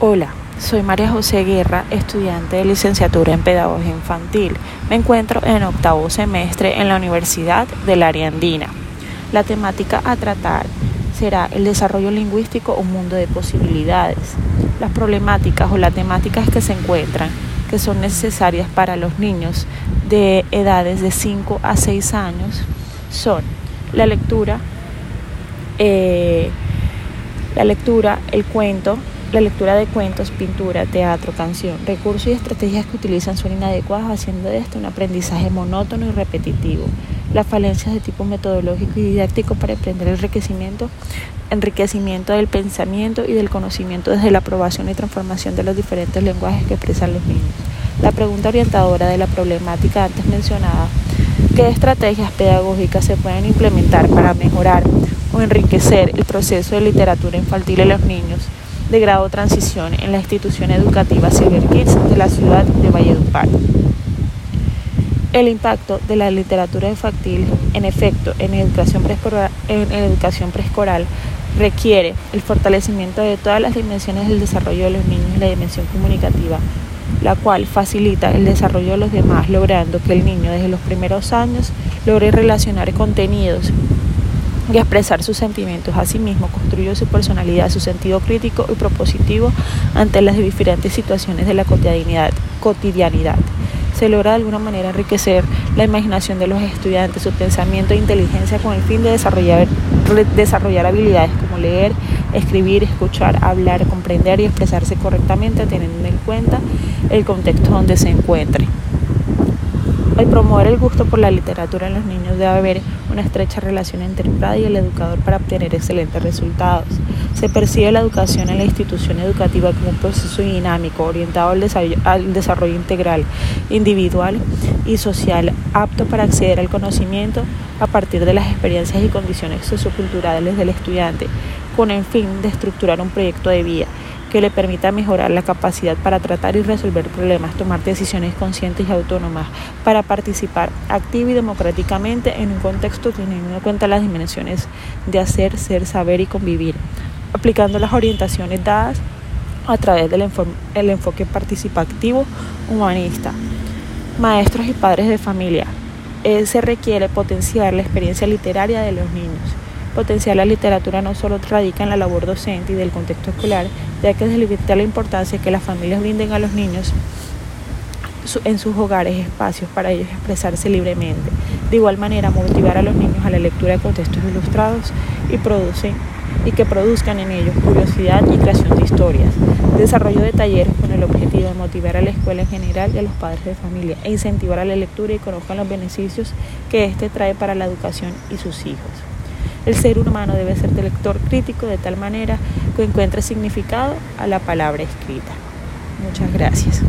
Hola, soy María José Guerra, estudiante de licenciatura en Pedagogía Infantil. Me encuentro en octavo semestre en la Universidad del Área Andina. La temática a tratar será el desarrollo lingüístico, un mundo de posibilidades. Las problemáticas o las temáticas que se encuentran que son necesarias para los niños de edades de 5 a 6 años son la lectura, eh, la lectura, el cuento, la lectura de cuentos, pintura, teatro, canción, recursos y estrategias que utilizan son inadecuadas, haciendo de esto un aprendizaje monótono y repetitivo. Las falencias de tipo metodológico y didáctico para emprender el enriquecimiento, enriquecimiento del pensamiento y del conocimiento desde la aprobación y transformación de los diferentes lenguajes que expresan los niños. La pregunta orientadora de la problemática antes mencionada, ¿qué estrategias pedagógicas se pueden implementar para mejorar o enriquecer el proceso de literatura infantil en los niños? De grado transición en la institución educativa Silver Kids de la ciudad de Valledupar. El impacto de la literatura infantil, en efecto, en educación preescolar, requiere el fortalecimiento de todas las dimensiones del desarrollo de los niños y la dimensión comunicativa, la cual facilita el desarrollo de los demás, logrando que el niño desde los primeros años logre relacionar contenidos y expresar sus sentimientos. Asimismo, construye su personalidad, su sentido crítico y propositivo ante las diferentes situaciones de la cotidianidad. cotidianidad. Se logra de alguna manera enriquecer la imaginación de los estudiantes, su pensamiento e inteligencia con el fin de desarrollar, desarrollar habilidades como leer, escribir, escuchar, hablar, comprender y expresarse correctamente teniendo en cuenta el contexto donde se encuentre. Al promover el gusto por la literatura en los niños debe haber una estrecha relación entre el padre y el educador para obtener excelentes resultados. Se percibe la educación en la institución educativa como un proceso dinámico orientado al desarrollo, al desarrollo integral, individual y social, apto para acceder al conocimiento a partir de las experiencias y condiciones socioculturales del estudiante, con el fin de estructurar un proyecto de vida que le permita mejorar la capacidad para tratar y resolver problemas, tomar decisiones conscientes y autónomas, para participar activa y democráticamente en un contexto teniendo en cuenta las dimensiones de hacer, ser, saber y convivir, aplicando las orientaciones dadas a través del enfoque participativo humanista. Maestros y padres de familia. Eh, se requiere potenciar la experiencia literaria de los niños Potenciar la literatura no solo radica en la labor docente y del contexto escolar, ya que es de la importancia que las familias brinden a los niños en sus hogares espacios para ellos expresarse libremente. De igual manera, motivar a los niños a la lectura de contextos ilustrados y, producen, y que produzcan en ellos curiosidad y creación de historias. Desarrollo de talleres con el objetivo de motivar a la escuela en general y a los padres de familia e incentivar a la lectura y conozcan los beneficios que éste trae para la educación y sus hijos. El ser humano debe ser de lector crítico de tal manera que encuentre significado a la palabra escrita. Muchas gracias.